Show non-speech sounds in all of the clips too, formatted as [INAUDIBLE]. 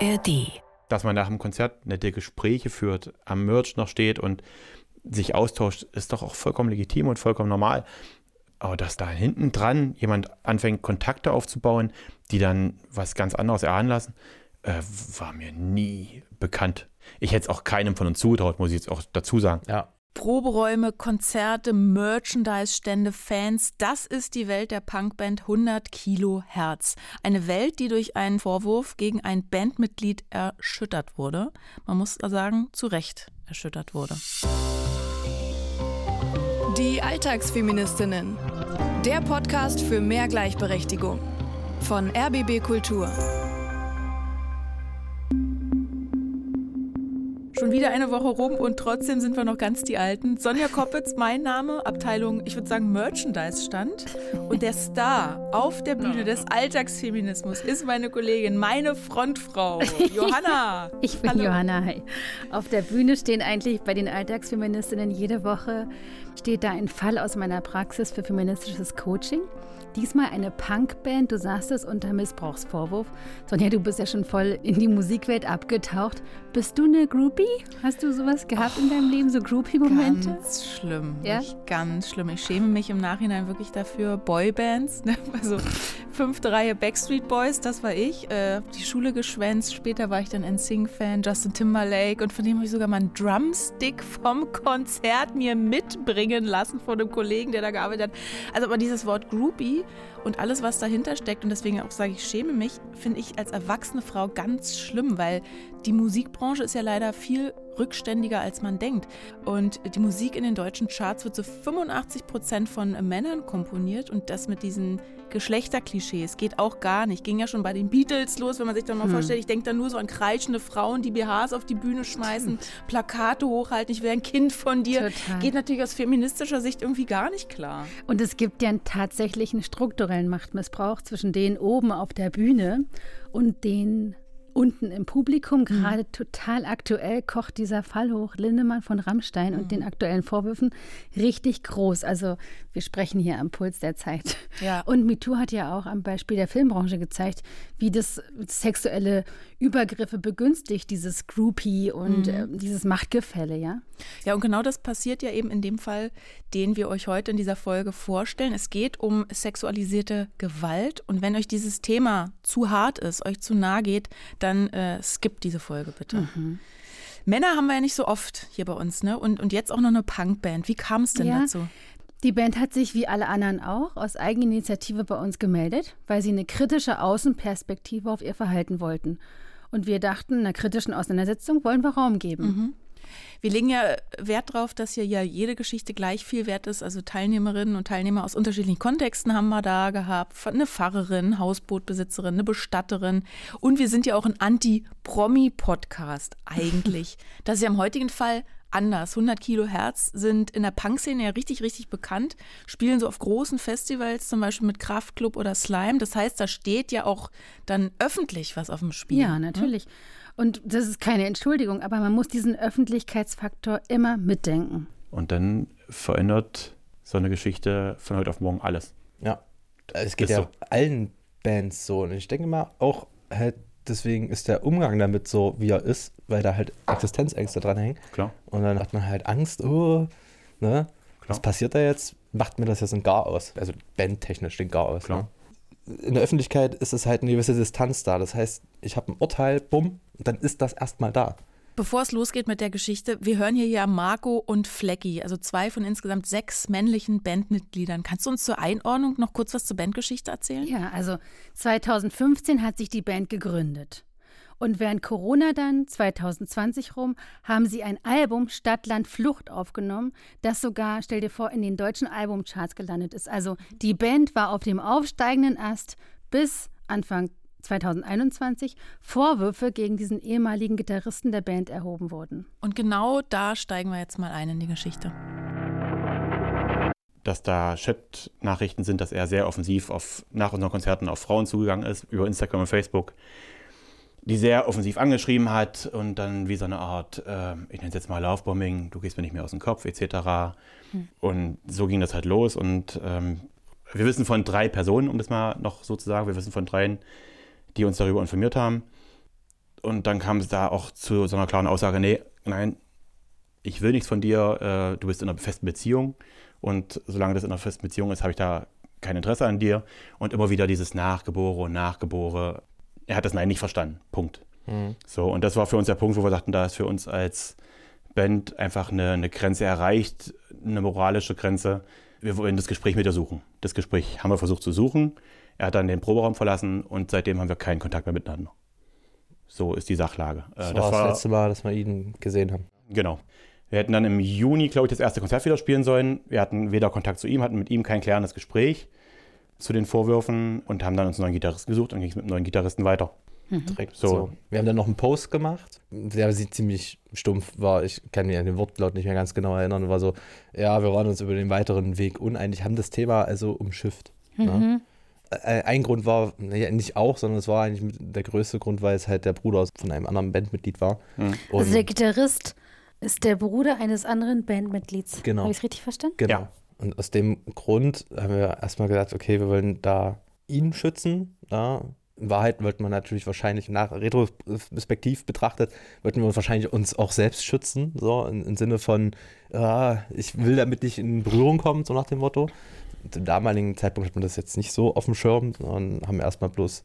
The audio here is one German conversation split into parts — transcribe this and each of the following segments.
ARD. Dass man nach dem Konzert nette Gespräche führt, am Merch noch steht und sich austauscht, ist doch auch vollkommen legitim und vollkommen normal. Aber dass da hinten dran jemand anfängt, Kontakte aufzubauen, die dann was ganz anderes erahnen lassen, äh, war mir nie bekannt. Ich hätte es auch keinem von uns zugetraut, muss ich jetzt auch dazu sagen. Ja. Proberäume, Konzerte, Merchandise-Stände, Fans, das ist die Welt der Punkband 100 Kilo Herz. Eine Welt, die durch einen Vorwurf gegen ein Bandmitglied erschüttert wurde. Man muss sagen, zu Recht erschüttert wurde. Die Alltagsfeministinnen. Der Podcast für mehr Gleichberechtigung. Von RBB Kultur. Schon wieder eine Woche rum und trotzdem sind wir noch ganz die Alten. Sonja Koppitz, mein Name, Abteilung, ich würde sagen Merchandise-Stand. Und der Star auf der Bühne des Alltagsfeminismus ist meine Kollegin, meine Frontfrau, [LAUGHS] Johanna. Ich bin Hallo. Johanna. Hi. Auf der Bühne stehen eigentlich bei den Alltagsfeministinnen jede Woche steht da ein Fall aus meiner Praxis für feministisches Coaching. Diesmal eine Punkband, du sagst es, unter Missbrauchsvorwurf. Sonja, du bist ja schon voll in die Musikwelt abgetaucht. Bist du eine Groupie? Hast du sowas gehabt in deinem Leben, so Groupie-Momente? Ganz schlimm. Ja? Ganz schlimm. Ich schäme mich im Nachhinein wirklich dafür. Boybands, ne? [LAUGHS] also fünfte Reihe Backstreet Boys, das war ich. Äh, die Schule geschwänzt. Später war ich dann ein Sing-Fan, Justin Timberlake. Und von dem habe ich sogar mal einen Drumstick vom Konzert mir mitbringen lassen von einem Kollegen, der da gearbeitet hat. Also aber dieses Wort Groupie und alles, was dahinter steckt, und deswegen auch sage ich, schäme mich, finde ich als erwachsene Frau ganz schlimm, weil die Musikbranche ist ja leider viel rückständiger, als man denkt. Und die Musik in den deutschen Charts wird zu 85 Prozent von Männern komponiert und das mit diesen Geschlechterklischees geht auch gar nicht. Ging ja schon bei den Beatles los, wenn man sich dann mal vorstellt, ich denke dann nur so an kreischende Frauen, die BHs auf die Bühne schmeißen, Plakate hochhalten, ich wäre ein Kind von dir. Total. Geht natürlich aus feministischer Sicht irgendwie gar nicht klar. Und es gibt ja einen tatsächlichen strukturellen Machtmissbrauch zwischen denen oben auf der Bühne und den unten im Publikum. Gerade total aktuell kocht dieser Fall hoch. Lindemann von Rammstein und den aktuellen Vorwürfen richtig groß. Also wir sprechen hier am Puls der Zeit. Ja. Und MeToo hat ja auch am Beispiel der Filmbranche gezeigt, wie das sexuelle Übergriffe begünstigt, dieses Groupie und äh, dieses Machtgefälle, ja? Ja, und genau das passiert ja eben in dem Fall, den wir euch heute in dieser Folge vorstellen. Es geht um sexualisierte Gewalt. Und wenn euch dieses Thema zu hart ist, euch zu nahe geht, dann äh, skippt diese Folge bitte. Männer haben wir ja nicht so oft hier bei uns, ne? Und, und jetzt auch noch eine Punkband. Wie kam es denn Ja. dazu? Die Band hat sich wie alle anderen auch aus Eigeninitiative bei uns gemeldet, weil sie eine kritische Außenperspektive auf ihr Verhalten wollten. Und wir dachten, einer kritischen Auseinandersetzung wollen wir Raum geben. Wir legen ja Wert darauf, dass hier ja jede Geschichte gleich viel wert ist. Also Teilnehmerinnen und Teilnehmer aus unterschiedlichen Kontexten haben wir da gehabt. Eine Pfarrerin, Hausbootbesitzerin, eine Bestatterin. Und wir sind ja auch ein Anti-Promi-Podcast eigentlich. [LAUGHS] das ist ja im heutigen Fall anders. 100 Kilo Herz sind in der Punk-Szene ja richtig, richtig bekannt. Spielen so auf großen Festivals, zum Beispiel mit Kraftklub oder Slime. Das heißt, da steht ja auch dann öffentlich was auf dem Spiel. Ja, natürlich. Und das ist keine Entschuldigung, aber man muss diesen Öffentlichkeitsfaktor immer mitdenken. Und dann verändert so eine Geschichte von heute auf morgen alles. Ja. Es geht Ist ja so. allen Bands so. Und ich denke mal, auch halt deswegen ist der Umgang damit so, wie er ist, weil da halt Existenzängste dranhängen. Klar. Und dann hat man halt Angst, oh, ne? Was passiert da jetzt? Macht mir das jetzt ein Gar aus? Also bandtechnisch den Gar aus. Klar. Ne? In der Öffentlichkeit ist es halt eine gewisse Distanz da. Das heißt, ich habe ein Urteil, bumm, und dann ist das erstmal da. Bevor es losgeht mit der Geschichte, wir hören hier ja Marco und Flecki, also zwei von insgesamt sechs männlichen Bandmitgliedern. Kannst du uns zur Einordnung noch kurz was zur Bandgeschichte erzählen? Ja, also 2015 hat sich die Band gegründet. Und während Corona dann, 2020 rum, haben sie ein Album Stadtland Flucht aufgenommen, das sogar, stell dir vor, in den deutschen Albumcharts gelandet ist. Also die Band war auf dem aufsteigenden Ast bis Anfang 2021 Vorwürfe gegen diesen ehemaligen Gitarristen der Band erhoben wurden. Und genau da steigen wir jetzt mal ein in die Geschichte. dass da Chat-Nachrichten sind, dass er sehr offensiv auf, nach unseren Konzerten auf Frauen zugegangen ist, über Instagram und Facebook, die sehr offensiv angeschrieben hat und dann wie so eine Art, äh, ich nenne es jetzt mal Lovebombing, du gehst mir nicht mehr aus dem Kopf, etc. Und so ging das halt los und ähm, wir wissen von drei Personen, um das mal noch so zu sagen, wir wissen von dreien, die uns darüber informiert haben. und dann kam es da auch zu so einer klaren Aussage, nee, nein, ich will nichts von dir, äh, du bist in einer festen Beziehung und solange das in einer festen Beziehung ist, habe ich da kein Interesse an dir und immer wieder dieses Nachgebore und Nachgebore. Er hat das Nein nicht verstanden. Punkt. Mhm. So, und das war für uns der Punkt, wo wir sagten, da ist für uns als Band einfach eine, eine Grenze erreicht, eine moralische Grenze. Wir wollen das Gespräch mit ihr suchen. Das Gespräch haben wir versucht zu suchen. Er hat dann den Proberaum verlassen und seitdem haben wir keinen Kontakt mehr miteinander. So ist die Sachlage. Äh, das, das war das letzte Mal, dass wir ihn gesehen haben. Genau. Wir hätten dann im Juni, glaube ich, das erste Konzert wieder spielen sollen. Wir hatten weder Kontakt zu ihm, hatten mit ihm kein klärendes Gespräch zu den Vorwürfen und haben dann uns einen neuen Gitarristen gesucht und ging es mit einem neuen Gitarristen weiter. Mhm. Direkt so. so. Wir haben dann noch einen Post gemacht, der ziemlich stumpf war. Ich kann mich an den Wortlaut nicht mehr ganz genau erinnern. War so, ja, wir waren uns über den weiteren Weg uneinig, haben das Thema also umschifft. Ne? Mhm. Ne? Ein Grund war, nicht auch, sondern es war eigentlich der größte Grund, weil es halt der Bruder von einem anderen Bandmitglied war. Mhm. Also der Gitarrist ist der Bruder eines anderen Bandmitglieds. Genau. Habe ich es richtig verstanden? Genau. Ja. Und aus dem Grund haben wir erstmal gesagt, okay, wir wollen da ihn schützen. Ja. In Wahrheit wollten wir natürlich wahrscheinlich nach retrospektiv betrachtet, wollten wir uns wahrscheinlich uns auch selbst schützen, so im Sinne von, ja, ich will damit nicht in Berührung kommen, so nach dem Motto. Zum damaligen Zeitpunkt hat man das jetzt nicht so auf dem Schirm, sondern haben erstmal bloß,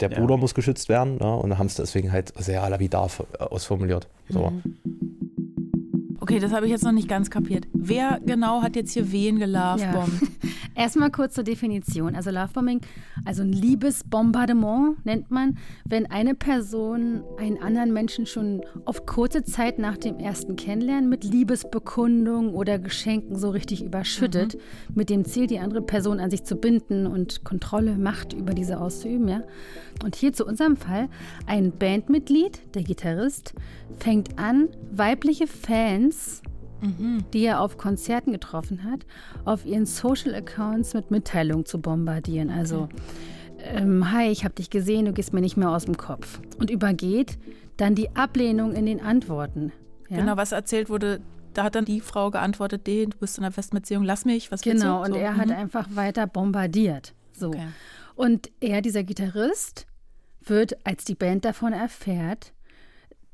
der Bruder ja. muss geschützt werden ja, und haben es deswegen halt sehr lapidar ausformuliert. So. Mhm. Okay, das habe ich jetzt noch nicht ganz kapiert. Wer genau hat jetzt hier wen gelovebombt? Ja. [LAUGHS] Erstmal kurz zur Definition. Also Lovebombing, also ein Liebesbombardement nennt man, wenn eine Person einen anderen Menschen schon auf kurze Zeit nach dem ersten Kennenlernen mit Liebesbekundung oder Geschenken so richtig überschüttet, mhm. mit dem Ziel, die andere Person an sich zu binden und Kontrolle, Macht über diese auszuüben. Ja? Und hier zu unserem Fall, ein Bandmitglied, der Gitarrist, fängt an, weibliche Fans, mhm. die er auf Konzerten getroffen hat, auf ihren Social Accounts mit Mitteilungen zu bombardieren. Also, ähm, hi, ich habe dich gesehen, du gehst mir nicht mehr aus dem Kopf. Und übergeht dann die Ablehnung in den Antworten. Ja? Genau, was erzählt wurde, da hat dann die Frau geantwortet, du bist in einer festen Beziehung, lass mich, was Genau, und so, er mhm. hat einfach weiter bombardiert. So. Okay. Und er, dieser Gitarrist, wird, als die Band davon erfährt,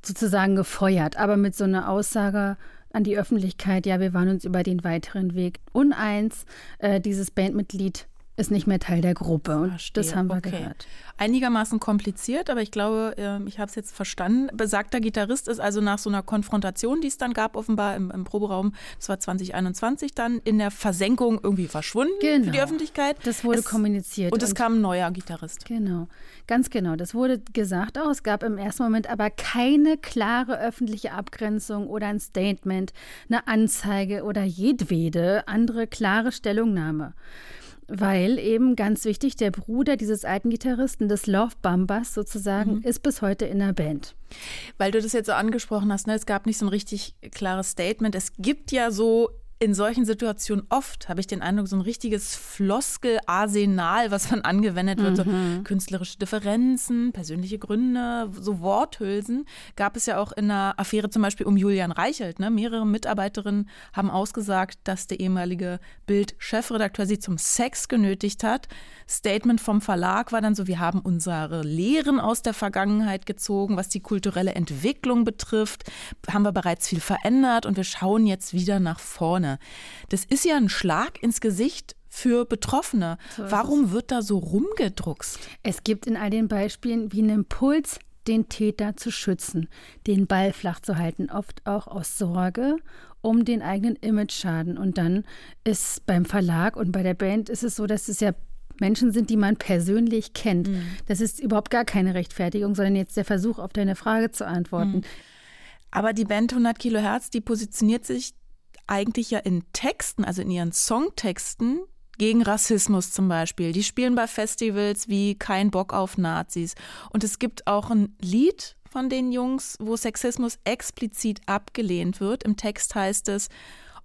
sozusagen gefeuert, aber mit so einer Aussage an die Öffentlichkeit, ja, wir waren uns über den weiteren Weg uneins, äh, dieses Bandmitglied ist nicht mehr Teil der Gruppe. Und Verstehe. das haben wir okay. gehört. Einigermaßen kompliziert, aber ich glaube, ähm, ich habe es jetzt verstanden. Besagter Gitarrist ist also nach so einer Konfrontation, die es dann gab, offenbar im, im Proberaum, das war 2021 dann, in der Versenkung irgendwie verschwunden genau. für die Öffentlichkeit. Das wurde es, kommuniziert. Und es kam ein neuer Gitarrist. Genau, ganz genau. Das wurde gesagt auch. Es gab im ersten Moment aber keine klare öffentliche Abgrenzung oder ein Statement, eine Anzeige oder jedwede andere klare Stellungnahme. Weil eben ganz wichtig, der Bruder dieses alten Gitarristen, des Love Bambas sozusagen, mhm. ist bis heute in der Band. Weil du das jetzt so angesprochen hast, ne? es gab nicht so ein richtig klares Statement. Es gibt ja so in solchen Situationen oft, habe ich den Eindruck, so ein richtiges Floskel-Arsenal, was dann angewendet wird. Mhm. So künstlerische Differenzen, persönliche Gründe, so Worthülsen. Gab es ja auch in einer Affäre zum Beispiel um Julian Reichelt. Ne? Mehrere Mitarbeiterinnen haben ausgesagt, dass der ehemalige Bild-Chefredakteur sie zum Sex genötigt hat. Statement vom Verlag war dann so, wir haben unsere Lehren aus der Vergangenheit gezogen, was die kulturelle Entwicklung betrifft, haben wir bereits viel verändert und wir schauen jetzt wieder nach vorne. Das ist ja ein Schlag ins Gesicht für Betroffene. So Warum wird da so rumgedruckst? Es gibt in all den Beispielen wie einen Impuls, den Täter zu schützen, den Ball flach zu halten, oft auch aus Sorge um den eigenen Image-Schaden. Und dann ist beim Verlag und bei der Band ist es so, dass es ja Menschen sind, die man persönlich kennt. Mhm. Das ist überhaupt gar keine Rechtfertigung, sondern jetzt der Versuch, auf deine Frage zu antworten. Mhm. Aber die Band 100 Kilohertz, die positioniert sich eigentlich ja in Texten, also in ihren Songtexten, gegen Rassismus zum Beispiel. Die spielen bei Festivals wie Kein Bock auf Nazis. Und es gibt auch ein Lied von den Jungs, wo Sexismus explizit abgelehnt wird. Im Text heißt es,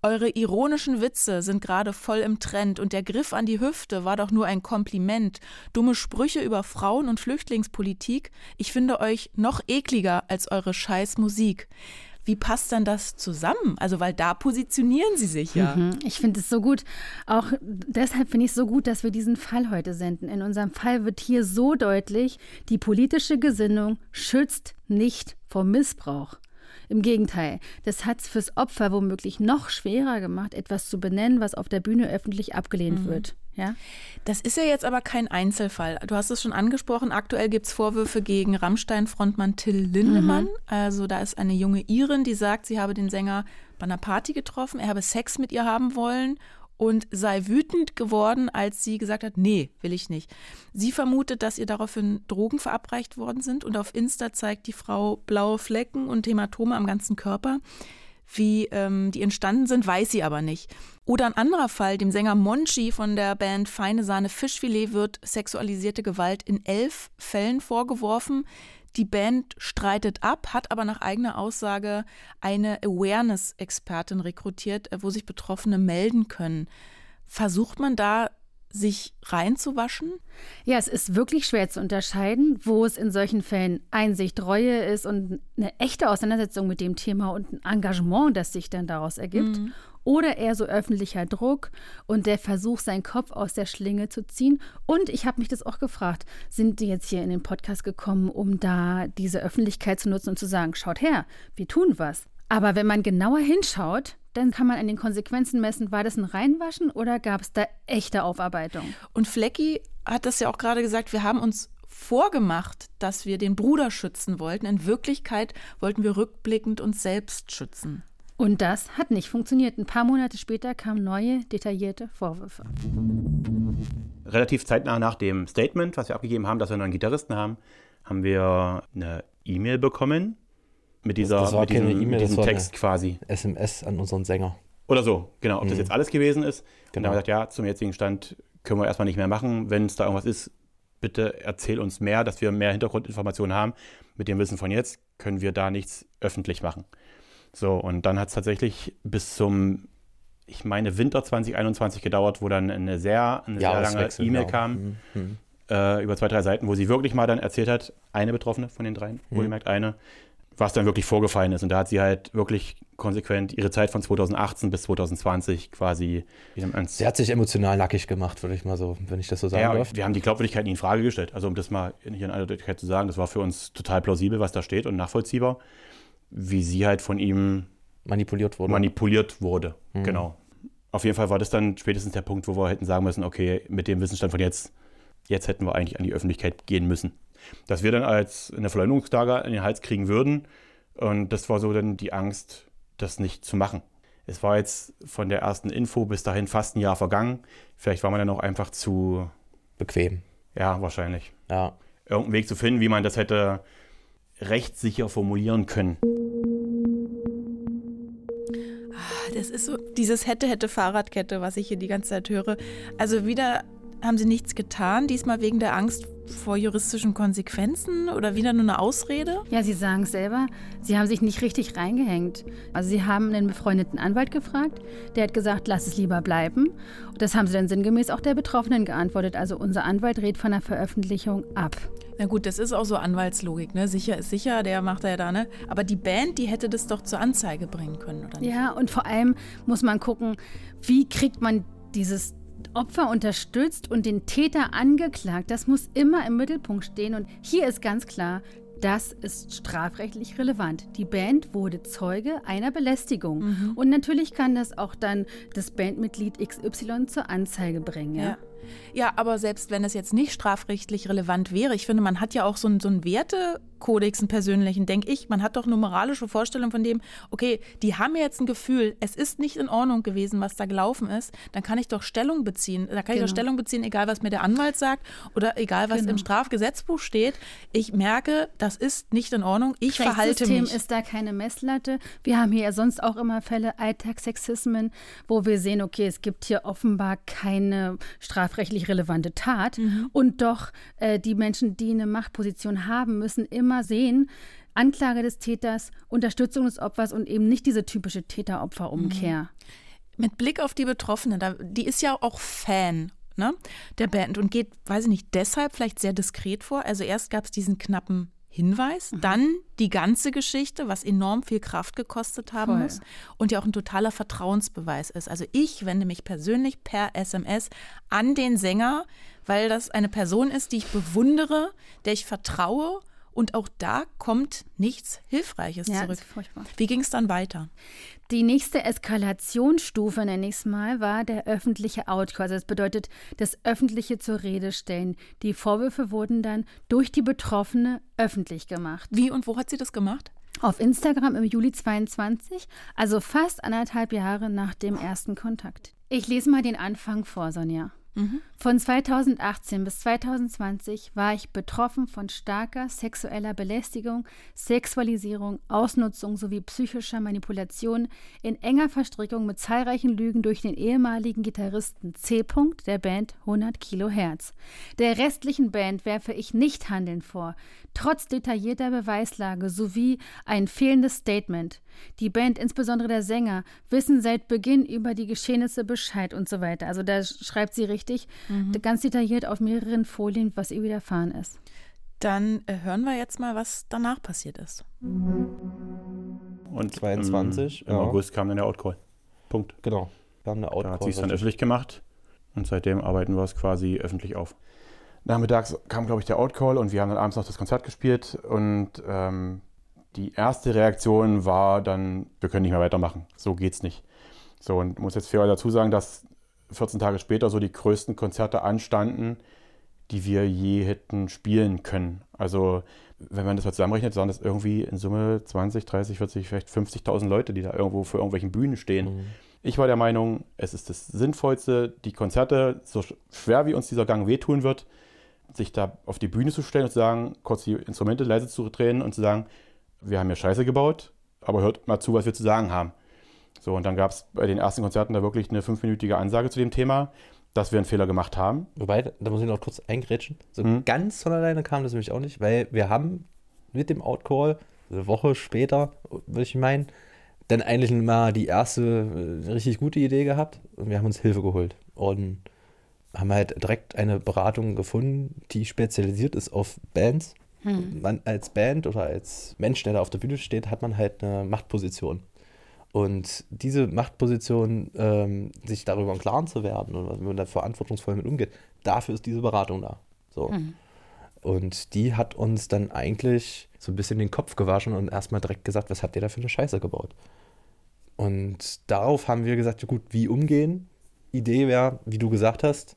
eure ironischen Witze sind gerade voll im Trend und der Griff an die Hüfte war doch nur ein Kompliment. Dumme Sprüche über Frauen- und Flüchtlingspolitik. Ich finde euch noch ekliger als eure scheiß Musik. Wie passt dann das zusammen? Also, weil da positionieren sie sich ja. Mhm. Ich finde es so gut. Auch deshalb finde ich es so gut, dass wir diesen Fall heute senden. In unserem Fall wird hier so deutlich, die politische Gesinnung schützt nicht vor Missbrauch. Im Gegenteil, das hat es fürs Opfer womöglich noch schwerer gemacht, etwas zu benennen, was auf der Bühne öffentlich abgelehnt mhm. wird. Ja? Das ist ja jetzt aber kein Einzelfall. Du hast es schon angesprochen, aktuell gibt es Vorwürfe gegen Rammstein-Frontmann Till Lindemann. Mhm. Also da ist eine junge Irin, die sagt, sie habe den Sänger bei einer Party getroffen, er habe Sex mit ihr haben wollen und sei wütend geworden, als sie gesagt hat, nee, will ich nicht. Sie vermutet, dass ihr daraufhin Drogen verabreicht worden sind und auf Insta zeigt die Frau blaue Flecken und Hämatome am ganzen Körper. Wie ähm, die entstanden sind, weiß sie aber nicht. Oder ein anderer Fall, dem Sänger Monchi von der Band Feine Sahne Fischfilet wird sexualisierte Gewalt in elf Fällen vorgeworfen. Die Band streitet ab, hat aber nach eigener Aussage eine Awareness-Expertin rekrutiert, äh, wo sich Betroffene melden können. Versucht man da sich reinzuwaschen? Ja, es ist wirklich schwer zu unterscheiden, wo es in solchen Fällen Einsicht, Reue ist und eine echte Auseinandersetzung mit dem Thema und ein Engagement, das sich dann daraus ergibt. Mhm oder eher so öffentlicher Druck und der Versuch, seinen Kopf aus der Schlinge zu ziehen. Und ich habe mich das auch gefragt, sind die jetzt hier in den Podcast gekommen, um da diese Öffentlichkeit zu nutzen und zu sagen, schaut her, wir tun was. Aber wenn man genauer hinschaut, dann kann man an den Konsequenzen messen, war das ein Reinwaschen oder gab es da echte Aufarbeitung? Und Flecki hat das ja auch gerade gesagt, wir haben uns vorgemacht, dass wir den Bruder schützen wollten. In Wirklichkeit wollten wir rückblickend uns selbst schützen. Und das hat nicht funktioniert. Ein paar Monate später kamen neue, detaillierte Vorwürfe. Relativ zeitnah nach dem Statement, was wir abgegeben haben, dass wir einen neuen Gitarristen haben, haben wir eine E-Mail bekommen mit, dieser, das, das mit diesem, e mit diesem Text quasi. SMS an unseren Sänger. Oder so, genau. Ob mhm. das jetzt alles gewesen ist. Genau. Und dann haben wir gesagt, ja, zum jetzigen Stand können wir erstmal nicht mehr machen. Wenn es da irgendwas ist, bitte erzähl uns mehr, dass wir mehr Hintergrundinformationen haben. Mit dem Wissen von jetzt können wir da nichts öffentlich machen. So, und dann hat es tatsächlich bis zum, ich meine, Winter 2021 gedauert, wo dann eine sehr, eine sehr lange E-Mail genau. kam. Mhm. mhm. Äh, über zwei, drei Seiten, wo sie wirklich mal dann erzählt hat, eine Betroffene von den dreien, mhm. wohlgemerkt eine, was dann wirklich vorgefallen ist. Und da hat sie halt wirklich konsequent ihre Zeit von 2018 bis 2020 quasi. Sie hat sich emotional nackig gemacht, würde ich mal so, wenn ich das so sagen ja, darf. Wir haben die Glaubwürdigkeit nie in Frage gestellt. Also um das mal hier in aller Deutlichkeit zu sagen, das war für uns total plausibel, was da steht und nachvollziehbar wie sie halt von ihm manipuliert wurde. Manipuliert wurde, mhm. genau. Auf jeden Fall war das dann spätestens der Punkt, wo wir hätten sagen müssen, okay, mit dem Wissensstand von jetzt, jetzt hätten wir eigentlich an die Öffentlichkeit gehen müssen. Dass wir dann als eine Verleumdungsklage in den Hals kriegen würden. Und das war so dann die Angst, das nicht zu machen. Es war jetzt von der ersten Info bis dahin fast ein Jahr vergangen. Vielleicht war man dann auch einfach zu bequem. Ja, wahrscheinlich. Ja. Irgendeinen Weg zu finden, wie man das hätte rechtssicher formulieren können. Ah, das ist so dieses hätte, hätte Fahrradkette, was ich hier die ganze Zeit höre. Also wieder haben sie nichts getan, diesmal wegen der Angst vor juristischen Konsequenzen oder wieder nur eine Ausrede? Ja, Sie sagen es selber, Sie haben sich nicht richtig reingehängt. Also Sie haben einen befreundeten Anwalt gefragt, der hat gesagt, lass es lieber bleiben. Und das haben Sie dann sinngemäß auch der Betroffenen geantwortet. Also unser Anwalt rät von der Veröffentlichung ab. Na gut, das ist auch so Anwaltslogik, ne? Sicher ist sicher, der macht er ja da, ne? Aber die Band, die hätte das doch zur Anzeige bringen können, oder nicht? Ja, und vor allem muss man gucken, wie kriegt man dieses Opfer unterstützt und den Täter angeklagt. Das muss immer im Mittelpunkt stehen. Und hier ist ganz klar, das ist strafrechtlich relevant. Die Band wurde Zeuge einer Belästigung. Mhm. Und natürlich kann das auch dann das Bandmitglied XY zur Anzeige bringen. Ja? ja. Ja, aber selbst wenn es jetzt nicht strafrechtlich relevant wäre, ich finde, man hat ja auch so einen, so einen Wertekodex, einen persönlichen, denke ich. Man hat doch eine moralische Vorstellung von dem, okay, die haben jetzt ein Gefühl, es ist nicht in Ordnung gewesen, was da gelaufen ist, dann kann ich doch Stellung beziehen. Da kann genau. ich doch genau. Stellung beziehen, egal was mir der Anwalt sagt oder egal was genau. im Strafgesetzbuch steht. Ich merke, das ist nicht in Ordnung, ich verhalte mich. ist da keine Messlatte. Wir haben hier ja sonst auch immer Fälle Alltagssexismen, wo wir sehen, okay, es gibt hier offenbar keine Straf strafrechtlich relevante Tat. Mhm. Und doch äh, die Menschen, die eine Machtposition haben, müssen immer sehen, Anklage des Täters, Unterstützung des Opfers und eben nicht diese typische Täter-Opfer-Umkehr. Mhm. Mit Blick auf die Betroffene, die ist ja auch Fan ne, der Band und geht, weiß ich nicht, deshalb vielleicht sehr diskret vor. Also erst gab es diesen knappen Hinweis, mhm. dann die ganze Geschichte, was enorm viel Kraft gekostet haben Voll. muss und ja auch ein totaler Vertrauensbeweis ist. Also ich wende mich persönlich per SMS an den Sänger, weil das eine Person ist, die ich bewundere, der ich vertraue und auch da kommt nichts Hilfreiches ja, zurück. Wie ging es dann weiter? Die nächste Eskalationsstufe, nenne ich es mal, war der öffentliche Outcall. Also das bedeutet das öffentliche zur Rede stellen. Die Vorwürfe wurden dann durch die Betroffene öffentlich gemacht. Wie und wo hat sie das gemacht? Auf Instagram im Juli 22, also fast anderthalb Jahre nach dem ersten Kontakt. Ich lese mal den Anfang vor, Sonja. Mhm. Von 2018 bis 2020 war ich betroffen von starker sexueller Belästigung, Sexualisierung, Ausnutzung sowie psychischer Manipulation in enger Verstrickung mit zahlreichen Lügen durch den ehemaligen Gitarristen C. der Band 100 Kilohertz. Der restlichen Band werfe ich nicht Handeln vor, trotz detaillierter Beweislage sowie ein fehlendes Statement. Die Band, insbesondere der Sänger, wissen seit Beginn über die Geschehnisse Bescheid und so weiter. Also da schreibt sie richtig, mhm. ganz detailliert auf mehreren Folien, was ihr widerfahren ist. Dann äh, hören wir jetzt mal, was danach passiert ist. Und 22. Im, im ja. August kam dann der Outcall. Punkt. Genau. Wir haben eine Outcall. Da hat sie es dann öffentlich gemacht und seitdem arbeiten wir es quasi öffentlich auf. Nachmittags kam, glaube ich, der Outcall und wir haben dann abends noch das Konzert gespielt und ähm, die erste Reaktion war dann, wir können nicht mehr weitermachen. So geht's nicht. So, und muss jetzt fair dazu sagen, dass 14 Tage später so die größten Konzerte anstanden, die wir je hätten spielen können. Also, wenn man das mal zusammenrechnet, waren das irgendwie in Summe 20, 30, 40, vielleicht 50.000 Leute, die da irgendwo vor irgendwelchen Bühnen stehen. Mhm. Ich war der Meinung, es ist das Sinnvollste, die Konzerte, so schwer wie uns dieser Gang wehtun wird, sich da auf die Bühne zu stellen und zu sagen, kurz die Instrumente leise zu drehen und zu sagen, wir haben hier Scheiße gebaut, aber hört mal zu, was wir zu sagen haben. So, und dann gab es bei den ersten Konzerten da wirklich eine fünfminütige Ansage zu dem Thema, dass wir einen Fehler gemacht haben. Wobei, da muss ich noch kurz eingrätschen. So hm. ganz von alleine kam das nämlich auch nicht, weil wir haben mit dem Outcall, eine Woche später, würde ich meinen, dann eigentlich mal die erste äh, richtig gute Idee gehabt und wir haben uns Hilfe geholt. Und haben halt direkt eine Beratung gefunden, die spezialisiert ist auf Bands hm. Man als Band oder als Mensch, der da auf der Bühne steht, hat man halt eine Machtposition. Und diese Machtposition, ähm, sich darüber im Klaren zu werden und wenn man da verantwortungsvoll mit umgeht, dafür ist diese Beratung da. So. Hm. Und die hat uns dann eigentlich so ein bisschen den Kopf gewaschen und erstmal direkt gesagt, was habt ihr da für eine Scheiße gebaut? Und darauf haben wir gesagt, ja gut, wie umgehen? Idee wäre, wie du gesagt hast,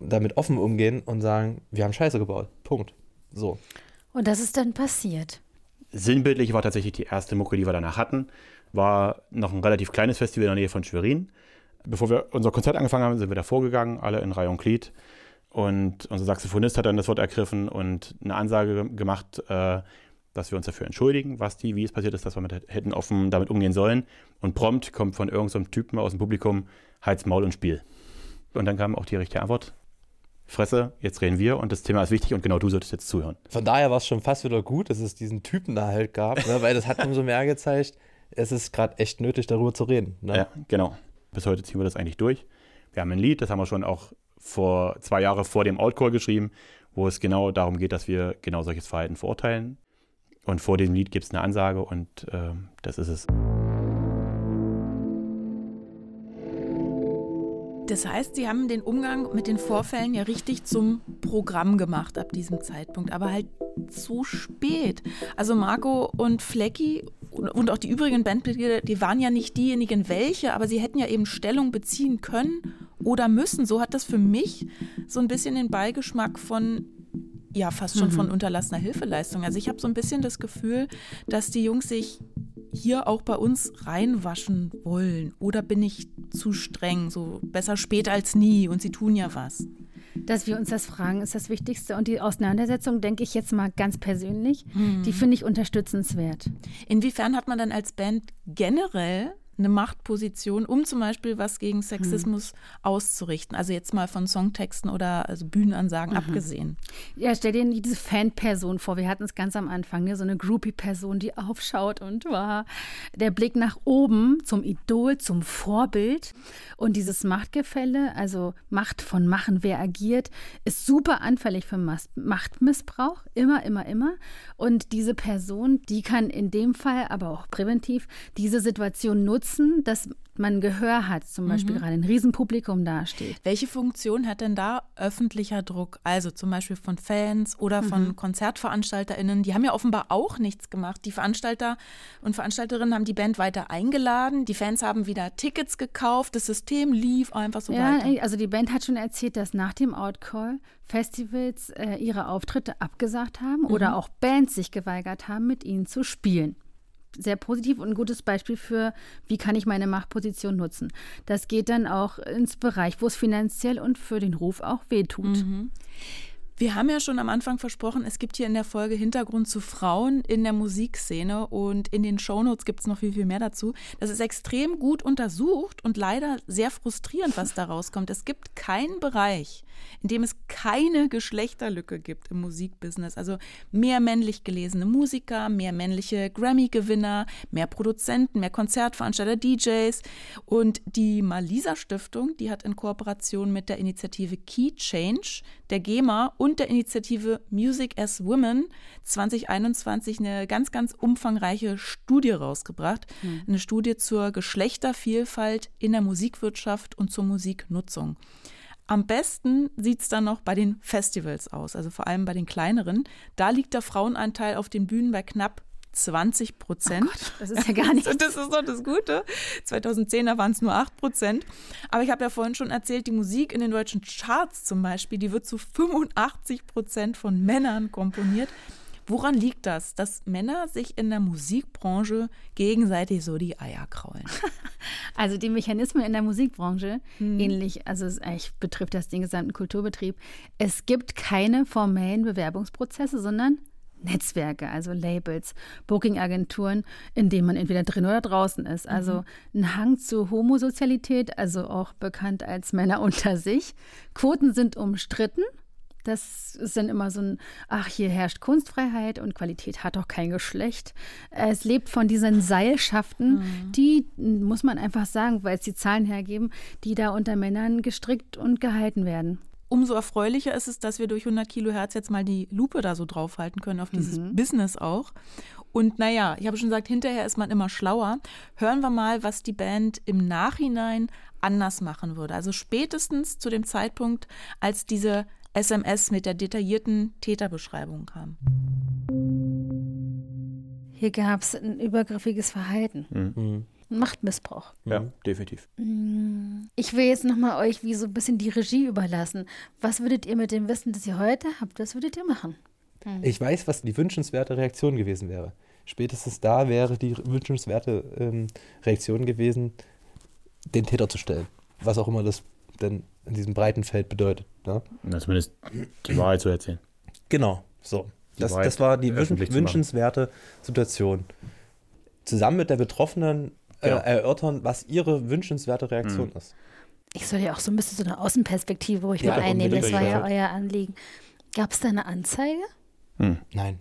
damit offen umgehen und sagen, wir haben Scheiße gebaut. Punkt. So. Und das ist dann passiert. Sinnbildlich war tatsächlich die erste Mucke, die wir danach hatten, war noch ein relativ kleines Festival in der Nähe von Schwerin. Bevor wir unser Konzert angefangen haben, sind wir da vorgegangen, alle in Reihe und Glied. Und unser Saxophonist hat dann das Wort ergriffen und eine Ansage gemacht, äh, dass wir uns dafür entschuldigen, was die, wie es passiert ist, dass wir mit, hätten offen damit umgehen sollen. Und prompt kommt von irgendeinem so Typen aus dem Publikum Hals, Maul und Spiel. Und dann kam auch die richtige Antwort. Fresse, jetzt reden wir und das Thema ist wichtig und genau du solltest jetzt zuhören. Von daher war es schon fast wieder gut, dass es diesen Typen da halt gab, ne? weil das hat umso mehr gezeigt, es ist gerade echt nötig, darüber zu reden. Ne? Ja, genau. Bis heute ziehen wir das eigentlich durch. Wir haben ein Lied, das haben wir schon auch vor zwei Jahren vor dem Outcall geschrieben, wo es genau darum geht, dass wir genau solches Verhalten verurteilen. Und vor dem Lied gibt es eine Ansage und äh, das ist es. Das heißt, Sie haben den Umgang mit den Vorfällen ja richtig zum Programm gemacht ab diesem Zeitpunkt, aber halt zu spät. Also Marco und Flecki und auch die übrigen Bandmitglieder, die waren ja nicht diejenigen welche, aber sie hätten ja eben Stellung beziehen können oder müssen. So hat das für mich so ein bisschen den Beigeschmack von ja, fast schon mhm. von unterlassener Hilfeleistung. Also ich habe so ein bisschen das Gefühl, dass die Jungs sich hier auch bei uns reinwaschen wollen? Oder bin ich zu streng, so besser spät als nie und sie tun ja was? Dass wir uns das fragen, ist das Wichtigste. Und die Auseinandersetzung, denke ich jetzt mal ganz persönlich, mhm. die finde ich unterstützenswert. Inwiefern hat man dann als Band generell eine Machtposition, um zum Beispiel was gegen Sexismus mhm. auszurichten. Also jetzt mal von Songtexten oder also Bühnenansagen mhm. abgesehen. Ja, stell dir diese Fanperson vor. Wir hatten es ganz am Anfang, ne? so eine Groupie-Person, die aufschaut und war der Blick nach oben zum Idol, zum Vorbild. Und dieses Machtgefälle, also Macht von Machen, wer agiert, ist super anfällig für Machtmissbrauch. Immer, immer, immer. Und diese Person, die kann in dem Fall, aber auch präventiv, diese Situation nutzen, dass man Gehör hat, zum Beispiel mhm. gerade ein Riesenpublikum dasteht. Welche Funktion hat denn da öffentlicher Druck? Also zum Beispiel von Fans oder von mhm. KonzertveranstalterInnen, die haben ja offenbar auch nichts gemacht. Die Veranstalter und Veranstalterinnen haben die Band weiter eingeladen, die Fans haben wieder Tickets gekauft, das System lief einfach so ja, weiter. Also die Band hat schon erzählt, dass nach dem Outcall Festivals äh, ihre Auftritte abgesagt haben mhm. oder auch Bands sich geweigert haben, mit ihnen zu spielen sehr positiv und ein gutes Beispiel für, wie kann ich meine Machtposition nutzen. Das geht dann auch ins Bereich, wo es finanziell und für den Ruf auch wehtut. Mhm. Wir haben ja schon am Anfang versprochen, es gibt hier in der Folge Hintergrund zu Frauen in der Musikszene und in den Shownotes gibt es noch viel, viel mehr dazu. Das ist extrem gut untersucht und leider sehr frustrierend, was da rauskommt. Es gibt keinen Bereich, in dem es keine Geschlechterlücke gibt im Musikbusiness. Also mehr männlich gelesene Musiker, mehr männliche Grammy-Gewinner, mehr Produzenten, mehr Konzertveranstalter, DJs. Und die Malisa Stiftung, die hat in Kooperation mit der Initiative Key Change, der GEMA und der Initiative Music as Women 2021 eine ganz, ganz umfangreiche Studie rausgebracht. Mhm. Eine Studie zur Geschlechtervielfalt in der Musikwirtschaft und zur Musiknutzung. Am besten sieht es dann noch bei den Festivals aus, also vor allem bei den kleineren. Da liegt der Frauenanteil auf den Bühnen bei knapp 20 Prozent. Oh das ist ja gar [LAUGHS] nicht. das ist doch das Gute. 2010er waren es nur 8 Prozent. Aber ich habe ja vorhin schon erzählt, die Musik in den deutschen Charts zum Beispiel, die wird zu 85 Prozent von Männern komponiert. Woran liegt das, dass Männer sich in der Musikbranche gegenseitig so die Eier kraulen? [LAUGHS] Also die Mechanismen in der Musikbranche, hm. ähnlich, also es eigentlich betrifft das den gesamten Kulturbetrieb. Es gibt keine formellen Bewerbungsprozesse, sondern Netzwerke, also Labels, Booking-Agenturen, in denen man entweder drin oder draußen ist. Also mhm. ein Hang zu Homosozialität, also auch bekannt als Männer unter sich. Quoten sind umstritten. Das ist dann immer so ein, ach, hier herrscht Kunstfreiheit und Qualität hat doch kein Geschlecht. Es lebt von diesen Seilschaften, mhm. die, muss man einfach sagen, weil es die Zahlen hergeben, die da unter Männern gestrickt und gehalten werden. Umso erfreulicher ist es, dass wir durch 100 Kilohertz jetzt mal die Lupe da so draufhalten können, auf dieses mhm. Business auch. Und naja, ich habe schon gesagt, hinterher ist man immer schlauer. Hören wir mal, was die Band im Nachhinein anders machen würde. Also spätestens zu dem Zeitpunkt, als diese SMS mit der detaillierten Täterbeschreibung kam. Hier gab es ein übergriffiges Verhalten. Mhm. Machtmissbrauch. Ja, definitiv. Mm. Ich will jetzt nochmal euch wie so ein bisschen die Regie überlassen. Was würdet ihr mit dem Wissen, das ihr heute habt, was würdet ihr machen? Hm. Ich weiß, was die wünschenswerte Reaktion gewesen wäre. Spätestens da wäre die wünschenswerte ähm, Reaktion gewesen, den Täter zu stellen. Was auch immer das denn in diesem breiten Feld bedeutet. Ne? Na, zumindest die Wahrheit zu erzählen. Genau, so. Das, das, war die wünschenswerte Situation. Zusammen mit der Betroffenen äh, genau. erörtern, was ihre wünschenswerte Reaktion mhm. ist. Ich soll ja auch so ein bisschen so eine Außenperspektive ruhig ja, mal einnehmen. Das war ja euer Anliegen. Gab es da eine Anzeige? Hm. Nein.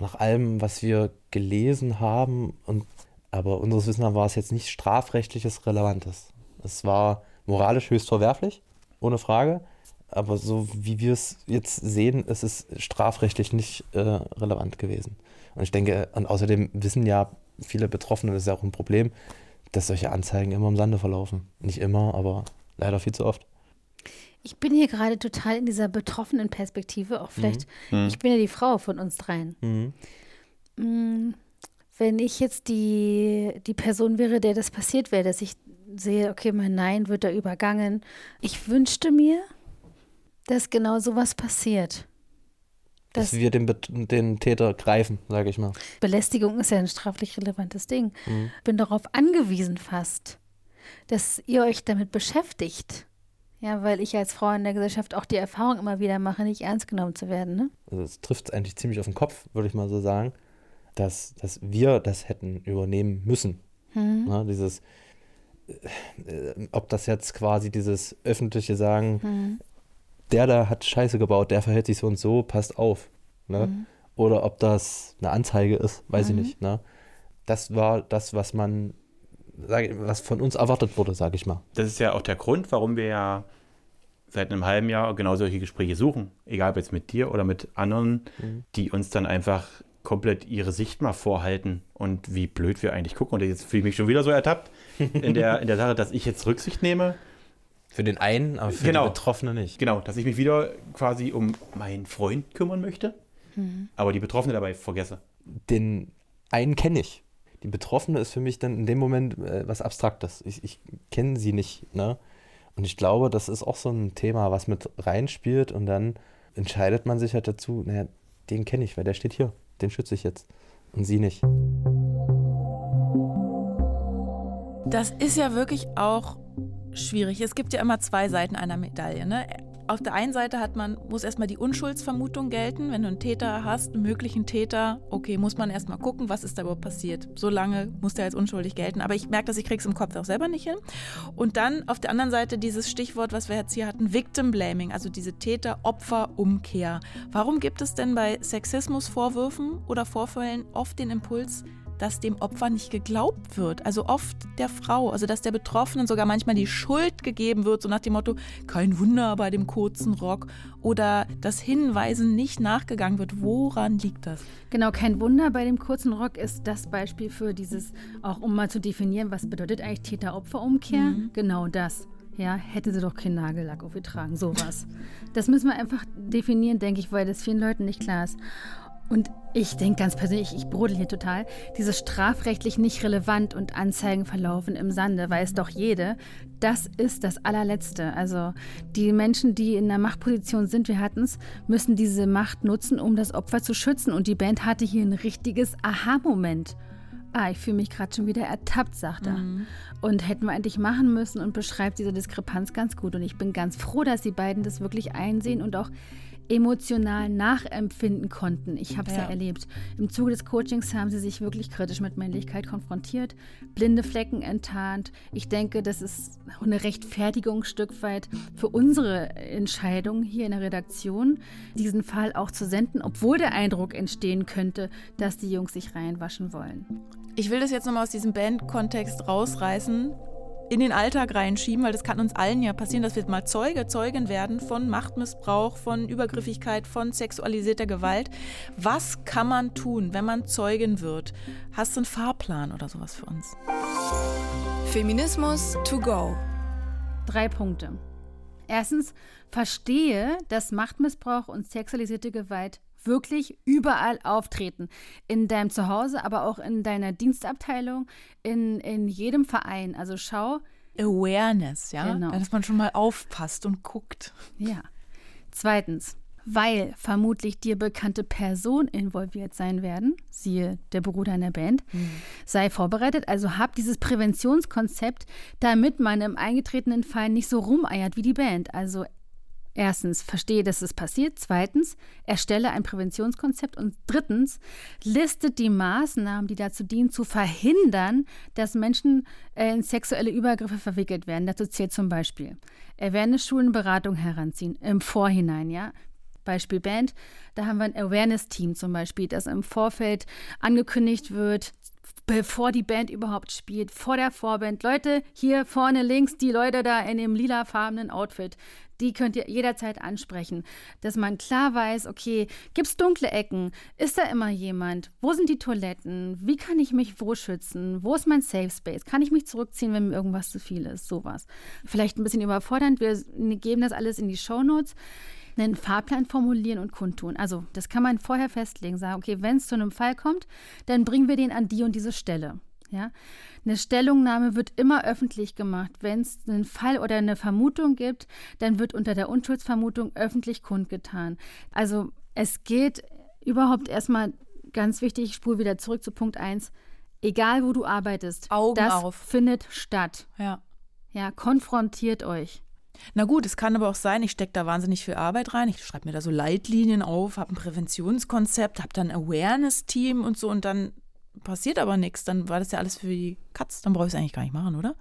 Nach allem, was wir gelesen haben, und, aber unseres Wissens war es jetzt nicht strafrechtliches Relevantes. Es war moralisch höchst verwerflich, ohne Frage. Aber so wie wir es jetzt sehen, ist es strafrechtlich nicht äh, relevant gewesen. Und ich denke, und außerdem wissen ja viele Betroffene, das ist ja auch ein Problem, dass solche Anzeigen immer im Sande verlaufen. Nicht immer, aber leider viel zu oft. Ich bin hier gerade total in dieser betroffenen Perspektive, auch vielleicht, mhm. ich bin ja die Frau von uns dreien. Mhm. Mm, wenn ich jetzt die, die Person wäre, der das passiert wäre, dass ich sehe, okay, mein Nein wird da übergangen. Ich wünschte mir, dass genau sowas passiert. Dass, wir den, den Täter greifen, sage ich mal. Belästigung ist ja ein straflich relevantes Ding. Mhm. Bin darauf angewiesen fast, dass ihr euch damit beschäftigt. Ja, weil ich als Frau in der Gesellschaft auch die Erfahrung immer wieder mache, nicht ernst genommen zu werden. Ne? Also es trifft eigentlich ziemlich auf den Kopf, würde ich mal so sagen, dass, dass wir das hätten übernehmen müssen Hm. Na, dieses, äh, ob das jetzt quasi dieses öffentliche Sagen, hm. Der da hat Scheiße gebaut, der verhält sich so und so, passt auf. Ne? Hm. Oder ob das eine Anzeige ist, weiß ich mhm. nicht. Ne? Das war das, was man, sag, was von uns erwartet wurde, sage ich mal. Das ist ja auch der Grund, warum wir ja seit einem halben Jahr genau solche Gespräche suchen. Egal ob jetzt mit dir oder mit anderen, mhm. die uns dann einfach komplett ihre Sicht mal vorhalten und wie blöd wir eigentlich gucken. Und jetzt fühle ich mich schon wieder so ertappt [LAUGHS] in der, in der Sache, dass ich jetzt Rücksicht nehme. Für den einen, aber für genau. den Betroffenen nicht. Genau, dass ich mich wieder quasi um meinen Freund kümmern möchte, mhm. aber die Betroffene dabei vergesse. Den einen kenne ich. Die Betroffene ist für mich dann in dem Moment äh, was Abstraktes. Ich, ich kenne sie nicht. Ne? Und ich glaube, das ist auch so ein Thema, was mit reinspielt und dann entscheidet man sich halt dazu, naja, den kenne ich, weil der steht hier, den schütze ich jetzt und sie nicht. Das ist ja wirklich auch schwierig. Es gibt ja immer zwei Seiten einer Medaille. Ne? auf der einen Seite hat man, muss erstmal die Unschuldsvermutung gelten. Wenn du einen Täter hast, einen möglichen Täter, okay, muss man erstmal gucken, was ist da überhaupt passiert. So lange muss der als unschuldig gelten. Aber ich merke, dass ich krieg's im Kopf auch selber nicht hin. Und dann auf der anderen Seite dieses Stichwort, was wir jetzt hier hatten, Victim Blaming, also diese Täter-Opfer-Umkehr. Warum gibt es denn bei Sexismusvorwürfen oder Vorfällen oft den Impuls, dass dem Opfer nicht geglaubt wird. Also oft der Frau, also dass der Betroffenen sogar manchmal die Schuld gegeben wird, so nach dem Motto, kein Wunder bei dem kurzen Rock. Oder dass Hinweisen nicht nachgegangen wird. Woran liegt das? Genau, kein Wunder bei dem kurzen Rock ist das Beispiel für dieses, auch um mal zu definieren, was bedeutet eigentlich Täter-Opfer-Umkehr? Mhm. Genau das. Ja, hätte sie doch keinen Nagellack aufgetragen, sowas. das müssen wir einfach definieren, denke ich, weil das vielen Leuten nicht klar ist. Und ich denke ganz persönlich, ich brodel hier total, dieses strafrechtlich nicht relevant und Anzeigen verlaufen im Sande, weiß doch jede, das ist das allerletzte. Also die Menschen, die in der Machtposition sind, wir hatten es, müssen diese Macht nutzen, um das Opfer zu schützen. Und die Band hatte hier ein richtiges Aha-Moment. Ah, ich fühle mich gerade schon wieder ertappt, sagt er. Mhm. Und hätten wir eigentlich machen müssen und beschreibt diese Diskrepanz ganz gut. Und ich bin ganz froh, dass die beiden das wirklich einsehen und auch emotional nachempfinden konnten. Ich habe es ja. ja. erlebt. Im Zuge des Coachings haben sie sich wirklich kritisch mit Männlichkeit konfrontiert, blinde Flecken enttarnt. Ich denke, das ist eine Rechtfertigung ein Stück weit für unsere Entscheidung hier in der Redaktion, diesen Fall auch zu senden, obwohl der Eindruck entstehen könnte, dass die Jungs sich reinwaschen wollen. Ich will das jetzt nochmal aus diesem Bandkontext rausreißen in den Alltag reinschieben, weil das kann uns allen ja passieren, dass wir mal Zeuge, Zeugin werden von Machtmissbrauch, von Übergriffigkeit, von sexualisierter Gewalt. Was kann man tun, wenn man Zeugin wird? Hast du einen Fahrplan oder sowas für uns? Feminismus to go. Drei Punkte. Erstens, verstehe, dass Machtmissbrauch und sexualisierte Gewalt wirklich überall auftreten. In deinem Zuhause, aber auch in deiner Dienstabteilung, in, in jedem Verein. Also schau. Awareness, ja. Genau. Dass man schon mal aufpasst und guckt. Ja. Zweitens, weil vermutlich dir bekannte Personen involviert sein werden, siehe der Bruder in der Band, mhm. sei vorbereitet. Also hab dieses Präventionskonzept, damit man im eingetretenen Fall nicht so rumeiert wie die Band. Also Erstens, verstehe, dass es passiert. Zweitens, erstelle ein Präventionskonzept. Und drittens, listet die Maßnahmen, die dazu dienen, zu verhindern, dass Menschen äh, in sexuelle Übergriffe verwickelt werden. Dazu zählt zum Beispiel Awareness-Schulen, Beratung heranziehen im Vorhinein, ja. Beispiel Band, da haben wir ein Awareness-Team zum Beispiel, das im Vorfeld angekündigt wird, bevor die Band überhaupt spielt, vor der Vorband. Leute, hier vorne links, die Leute da in dem lilafarbenen Outfit, die könnt ihr jederzeit ansprechen. Dass man klar weiß, okay, gibt es dunkle Ecken? Ist da immer jemand? Wo sind die Toiletten? Wie kann ich mich wo schützen? Wo ist mein Safe Space? Kann ich mich zurückziehen, wenn mir irgendwas zu viel ist? Sowas. Vielleicht ein bisschen überfordernd. Wir geben das alles in die Show Notes einen Fahrplan formulieren und kundtun. Also das kann man vorher festlegen, sagen, okay, wenn es zu einem Fall kommt, dann bringen wir den an die und diese Stelle. Ja? Eine Stellungnahme wird immer öffentlich gemacht. Wenn es einen Fall oder eine Vermutung gibt, dann wird unter der Unschuldsvermutung öffentlich kundgetan. Also es geht überhaupt erstmal ganz wichtig, ich spule wieder zurück zu Punkt 1, egal wo du arbeitest, Augen das auf. findet statt. Ja. Ja, konfrontiert euch. Na gut, es kann aber auch sein, ich stecke da wahnsinnig viel Arbeit rein. Ich schreibe mir da so Leitlinien auf, habe ein Präventionskonzept, habe dann ein Awareness-Team und so und dann passiert aber nichts, dann war das ja alles für die Katz. Dann brauche ich es eigentlich gar nicht machen, oder?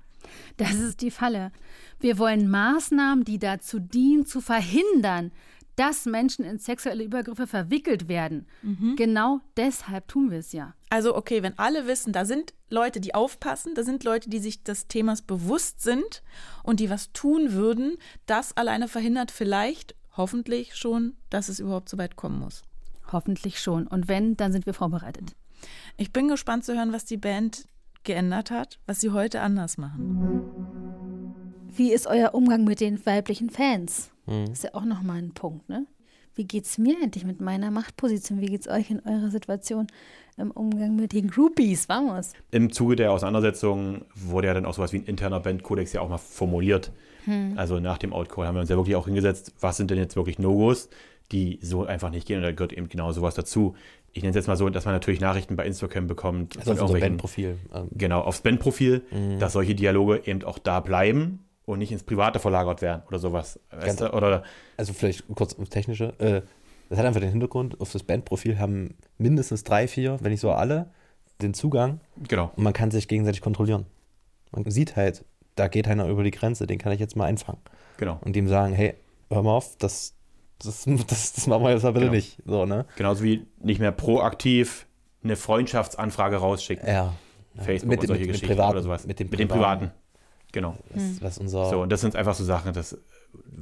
Das ist die Falle. Wir wollen Maßnahmen, die dazu dienen, zu verhindern, dass Menschen in sexuelle Übergriffe verwickelt werden. Mhm. Genau deshalb tun wir es ja. Also, okay, wenn alle wissen, da sind Leute, die aufpassen, da sind Leute, die sich des Themas bewusst sind und die was tun würden, das alleine verhindert vielleicht, hoffentlich schon, dass es überhaupt so weit kommen muss. Hoffentlich schon. Und wenn, dann sind wir vorbereitet. Ich bin gespannt zu hören, was die Band geändert hat, was sie heute anders machen. Wie ist euer Umgang mit den weiblichen Fans? Mhm. Ist ja auch nochmal ein Punkt, ne? Wie geht's mir endlich mit meiner Machtposition? Wie geht's euch in eurer Situation im Umgang mit den Groupies? Vamos. Im Zuge der Auseinandersetzung wurde ja dann auch sowas wie ein interner Bandkodex ja auch mal formuliert. Also nach dem Outcall haben wir uns ja wirklich auch hingesetzt, was sind denn jetzt wirklich No-Gos, die so einfach nicht gehen. Und da gehört eben genau sowas dazu. Ich nenne es jetzt mal so, dass man natürlich Nachrichten bei Instagram bekommt. Also auf Bandprofil. Ähm, Genau, aufs Bandprofil, Mhm. dass solche Dialoge eben auch da bleiben und nicht ins Private verlagert werden oder sowas. Weißt Ganz- du? Oder Also vielleicht kurz ums Technische. Äh, das hat einfach den Hintergrund, auf das Bandprofil haben mindestens drei, vier, wenn nicht so alle, den Zugang genau. und man kann sich gegenseitig kontrollieren. Man sieht halt, da geht einer über die Grenze, den kann ich jetzt mal einfangen. Genau. Und ihm sagen, hey, hör mal auf, das, das, das, das machen wir jetzt aber Genau. nicht. So, ne? Genauso wie nicht mehr proaktiv eine Freundschaftsanfrage rausschicken. Ja. Facebook mit, und solche mit, mit Geschichten Privaten, oder sowas. Mit dem Mit den Privaten. Genau. Was, was unser So, und das sind einfach so Sachen, das,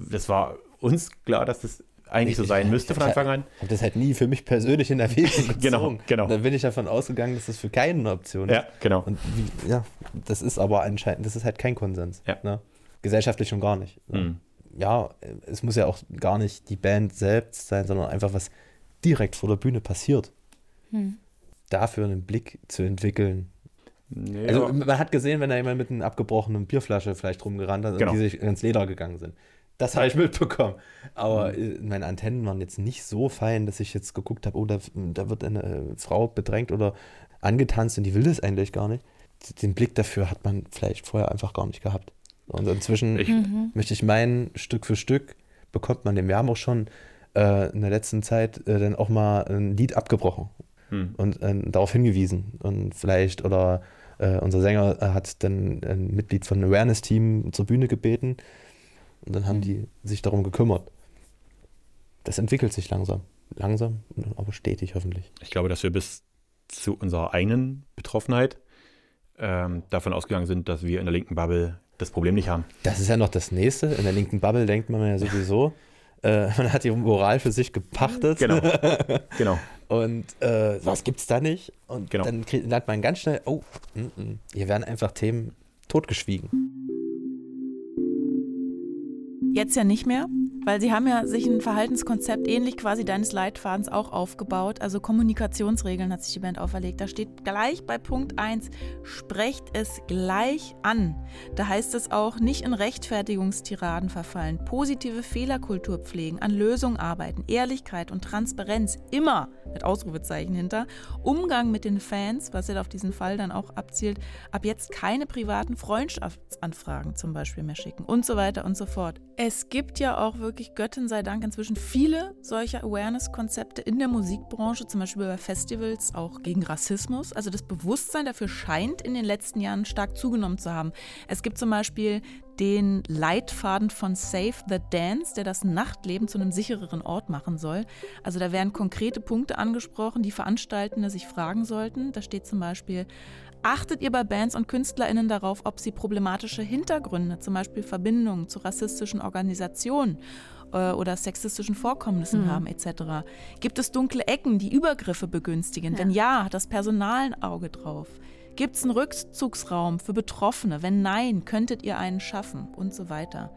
das war uns klar, dass das eigentlich so Ich- sein müsste von Anfang an. Ich habe das halt nie für mich persönlich in Erwägung [LAUGHS] gezogen. Genau, genau. Da bin ich davon ausgegangen, dass das für keinen eine Option ist. Ja, genau. Und wie, ja, das ist aber anscheinend, das ist halt kein Konsens. Ja. Ne? Gesellschaftlich schon gar nicht. Mhm. Ja, es muss ja auch gar nicht die Band selbst sein, sondern einfach was direkt vor der Bühne passiert. Hm. Dafür einen Blick zu entwickeln. Nee, Also man hat gesehen, wenn da jemand mit einer abgebrochenen Bierflasche vielleicht rumgerannt hat Genau. und die sich ins Leder gegangen sind. Das habe ich mitbekommen. Aber äh, meine Antennen waren jetzt nicht so fein, dass ich jetzt geguckt habe, oh, da, da wird eine äh, Frau bedrängt oder angetanzt und die will das eigentlich gar nicht. Den Blick dafür hat man vielleicht vorher einfach gar nicht gehabt. Und inzwischen Ich- möchte ich meinen, Stück für Stück bekommt man den. Wir haben auch schon äh, in der letzten Zeit äh, dann auch mal ein Lied abgebrochen Hm. und äh, darauf hingewiesen. Und vielleicht, oder äh, unser Sänger hat dann ein Mitglied von Awareness-Team zur Bühne gebeten und dann haben die sich darum gekümmert. Das entwickelt sich langsam. Langsam, aber stetig hoffentlich. Ich glaube, dass wir bis zu unserer eigenen Betroffenheit ähm, davon ausgegangen sind, dass wir in der linken Bubble das Problem nicht haben. Das ist ja noch das Nächste. In der linken Bubble denkt man ja sowieso, [LAUGHS] äh, man hat die Moral für sich gepachtet. Genau. [LAUGHS] genau. Und äh, was gibt's da nicht? Und Genau. dann kriegt- lernt man ganz schnell, oh, mm, mm, hier werden einfach Themen totgeschwiegen. Jetzt ja nicht mehr, weil sie haben ja sich ein Verhaltenskonzept ähnlich quasi deines Leitfadens auch aufgebaut. Also Kommunikationsregeln hat sich die Band auferlegt. Da steht gleich bei Punkt 1, sprecht es gleich an. Da heißt es auch, nicht in Rechtfertigungstiraden verfallen, positive Fehlerkultur pflegen, an Lösungen arbeiten, Ehrlichkeit und Transparenz immer mit Ausrufezeichen hinter, Umgang mit den Fans, was ja auf diesen Fall dann auch abzielt, ab jetzt keine privaten Freundschaftsanfragen zum Beispiel mehr schicken und so weiter und so fort. Es gibt ja auch wirklich, Göttin sei Dank, inzwischen viele solcher Awareness-Konzepte in der Musikbranche, zum Beispiel bei Festivals, auch gegen Rassismus. Also das Bewusstsein dafür scheint in den letzten Jahren stark zugenommen zu haben. Es gibt zum Beispiel den Leitfaden von Save the Dance, der das Nachtleben zu einem sichereren Ort machen soll. Also da werden konkrete Punkte angesprochen, die Veranstaltende sich fragen sollten. Da steht zum Beispiel, Achtet ihr bei Bands und KünstlerInnen darauf, ob sie problematische Hintergründe, zum Beispiel Verbindungen zu rassistischen Organisationen äh, oder sexistischen Vorkommnissen haben, etc.? Gibt es dunkle Ecken, die Übergriffe begünstigen? Wenn ja, hat das Personal ein Auge drauf? Gibt es einen Rückzugsraum für Betroffene? Wenn nein, könntet ihr einen schaffen? Und so weiter.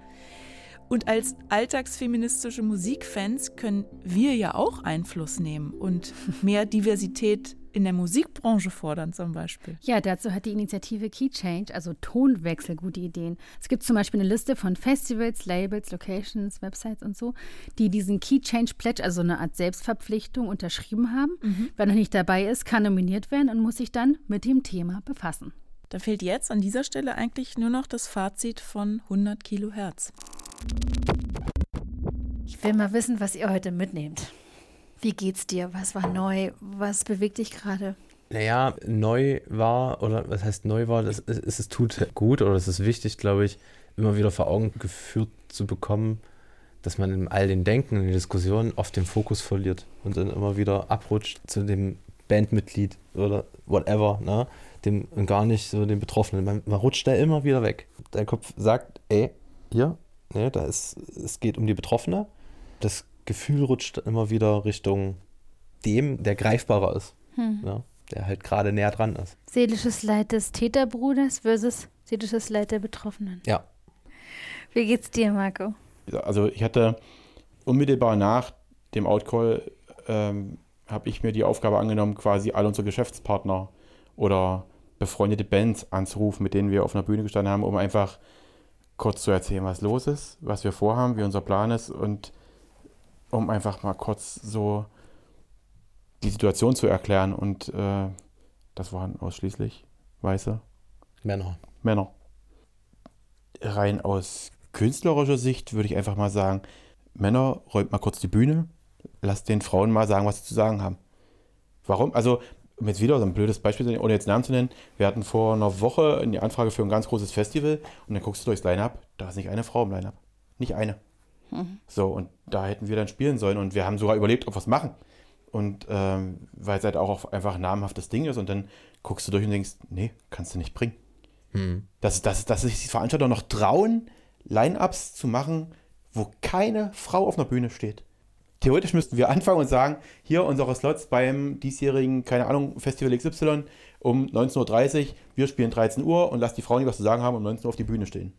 Und als alltagsfeministische Musikfans können wir ja auch Einfluss nehmen und mehr [LAUGHS] Diversität in der Musikbranche fordern zum Beispiel. Ja, dazu hat die Initiative Key Change, also Tonwechsel, gute Ideen. Es gibt zum Beispiel eine Liste von Festivals, Labels, Locations, Websites und so, die diesen Key Change Pledge, also eine Art Selbstverpflichtung, unterschrieben haben. Wer noch nicht dabei ist, kann nominiert werden und muss sich dann mit dem Thema befassen. Da fehlt jetzt an dieser Stelle eigentlich nur noch das Fazit von 100 Kilohertz. Ich will mal wissen, was ihr heute mitnehmt. Wie geht's dir? Was war neu? Was bewegt dich gerade? Naja, neu war, oder was heißt neu war, das ist, es tut gut oder es ist wichtig, glaube ich, immer wieder vor Augen geführt zu bekommen, dass man in all den Denken, in den Diskussionen oft den Fokus verliert und dann immer wieder abrutscht zu dem Bandmitglied oder whatever, ne? Dem, und gar nicht so den Betroffenen. Man, man rutscht da immer wieder weg. Dein Kopf sagt, ey, hier, ne, da ist, es geht um die Betroffene. Das Gefühl rutscht immer wieder Richtung dem, der greifbarer ist. Hm. Ja, der halt gerade näher dran ist. Seelisches Leid des Täterbruders versus seelisches Leid der Betroffenen. Ja. Wie geht's dir, Marco? Also ich hatte unmittelbar nach dem Outcall ähm, habe ich mir die Aufgabe angenommen, quasi alle unsere Geschäftspartner oder befreundete Bands anzurufen, mit denen wir auf einer Bühne gestanden haben, um einfach kurz zu erzählen, was los ist, was wir vorhaben, wie unser Plan ist und um einfach mal kurz so die Situation zu erklären. Und äh, das waren ausschließlich weiße Männer. Männer. Rein aus künstlerischer Sicht würde ich einfach mal sagen, Männer, räumt mal kurz die Bühne, lasst den Frauen mal sagen, was sie zu sagen haben. Warum? Also, um jetzt wieder so ein blödes Beispiel, ohne jetzt Namen zu nennen, wir hatten vor einer Woche eine Anfrage für ein ganz großes Festival und dann guckst du durchs Line-Up, da ist nicht eine Frau im Line-Up. Nicht eine. Mhm. So, und da hätten wir dann spielen sollen und wir haben sogar überlegt, ob wir es machen. Und ähm, weil es halt auch einfach ein namhaftes Ding ist und dann guckst du durch und denkst, nee, kannst du nicht bringen. Mhm. Dass, dass, dass sich die Veranstalter noch trauen, Line-Ups zu machen, wo keine Frau auf einer Bühne steht. Theoretisch müssten wir anfangen und sagen, hier unsere Slots beim diesjährigen, keine Ahnung, Festival XY um 19.30 Uhr, wir spielen 13 Uhr und lass die Frauen, die was zu sagen haben, um 19 Uhr auf die Bühne stehen.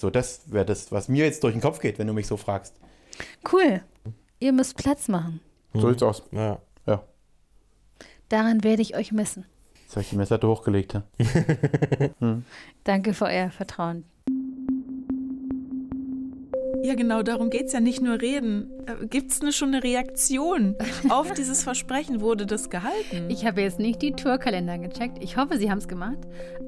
So, das wäre das, was mir jetzt durch den Kopf geht, wenn du mich so fragst. Cool. Ihr müsst Platz machen. So sieht's aus. Ja. ja. Daran werde ich euch messen. Jetzt habe ich die Messlatte hochgelegt. Ja? [LAUGHS] hm. Danke für euer Vertrauen. Ja, genau, darum geht es ja nicht nur reden. Äh, Gibt es schon eine Reaktion auf [LAUGHS] dieses Versprechen? Wurde das gehalten? Ich habe jetzt nicht die Tourkalender gecheckt. Ich hoffe, Sie haben es gemacht.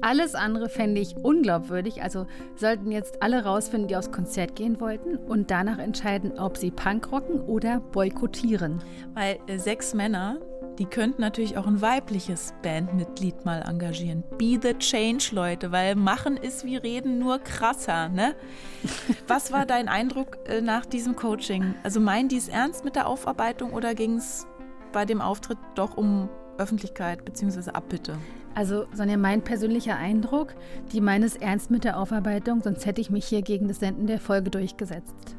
Alles andere fände ich unglaubwürdig. Also sollten jetzt alle rausfinden, die aufs Konzert gehen wollten und danach entscheiden, ob sie Punk rocken oder boykottieren. Weil äh, sechs Männer die könnten natürlich auch ein weibliches Bandmitglied mal engagieren. Be the change, Leute, weil machen ist wie reden nur krasser, ne? [LAUGHS] Was war dein Eindruck äh, nach diesem Coaching? Also meinen die es ernst mit der Aufarbeitung oder ging es bei dem Auftritt doch um Öffentlichkeit bzw. Abbitte? Also, Sonja, mein persönlicher Eindruck, die meinen es ernst mit der Aufarbeitung, sonst hätte ich mich hier gegen das Senden der Folge durchgesetzt.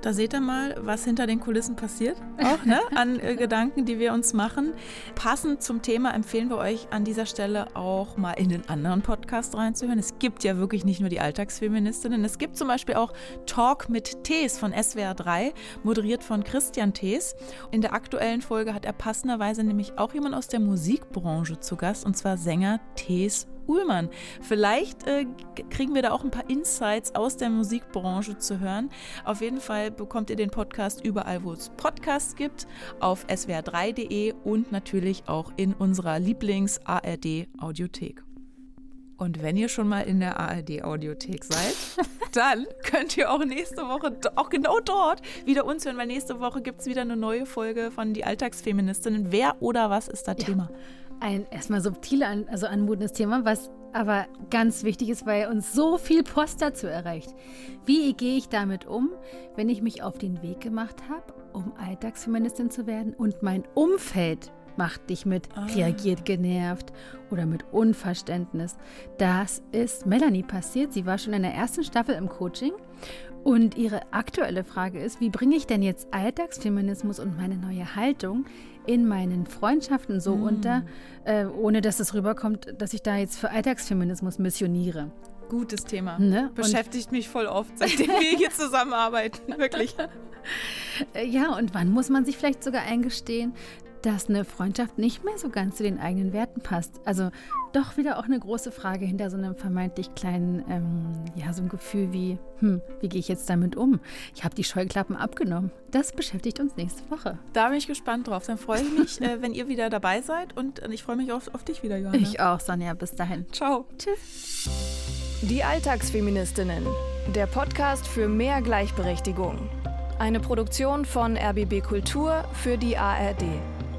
Da seht ihr mal, was hinter den Kulissen passiert, [LAUGHS] auch ne? an äh, Gedanken, die wir uns machen. Passend zum Thema empfehlen wir euch an dieser Stelle auch mal in den anderen Podcast reinzuhören. Es gibt ja wirklich nicht nur die Alltagsfeministinnen, es gibt zum Beispiel auch Talk mit Tees von SWR 3, moderiert von Christian Tees. In der aktuellen Folge hat er passenderweise nämlich auch jemand aus der Musikbranche zu Gast, und zwar Sänger Tees Uhlmann. Vielleicht äh, kriegen wir da auch ein paar Insights aus der Musikbranche zu hören. Auf jeden Fall bekommt ihr den Podcast überall, wo es Podcasts gibt, auf swr3.de und natürlich auch in unserer Lieblings-ARD-Audiothek. Und wenn ihr schon mal in der ARD-Audiothek seid, [LAUGHS] dann könnt ihr auch nächste Woche, auch genau dort, wieder uns hören, weil nächste Woche gibt es wieder eine neue Folge von Die Alltagsfeministinnen. Wer oder was ist da ja. Thema? Ein erstmal subtil, also anmutendes Thema, was aber ganz wichtig ist, weil uns so viel Post dazu erreicht. Wie gehe ich damit um, wenn ich mich auf den Weg gemacht habe, um Alltagsfeministin zu werden und mein Umfeld macht dich mit, ah. reagiert genervt oder mit Unverständnis. Das ist Melanie passiert. Sie war schon in der ersten Staffel im Coaching und ihre aktuelle Frage ist, wie bringe ich denn jetzt Alltagsfeminismus und meine neue Haltung in meinen Freundschaften so mm. unter, äh, ohne dass es rüberkommt, dass ich da jetzt für Alltagsfeminismus missioniere. Gutes Thema. Ne? Beschäftigt und mich voll oft, seitdem wir hier zusammenarbeiten. Wirklich. [LAUGHS] Ja, und wann muss man sich vielleicht sogar eingestehen, dass eine Freundschaft nicht mehr so ganz zu den eigenen Werten passt. Also doch wieder auch eine große Frage hinter so einem vermeintlich kleinen, ähm, ja, so ein Gefühl wie, hm, wie gehe ich jetzt damit um? Ich habe die Scheuklappen abgenommen. Das beschäftigt uns nächste Woche. Da bin ich gespannt drauf. Dann freue ich mich, [LAUGHS] äh, wenn ihr wieder dabei seid und äh, ich freue mich auf, auf dich wieder, Johanna. Ich auch, Sonja. Bis dahin. Ciao. Tschüss. Die Alltagsfeministinnen. Der Podcast für mehr Gleichberechtigung. Eine Produktion von RBB Kultur für die ARD.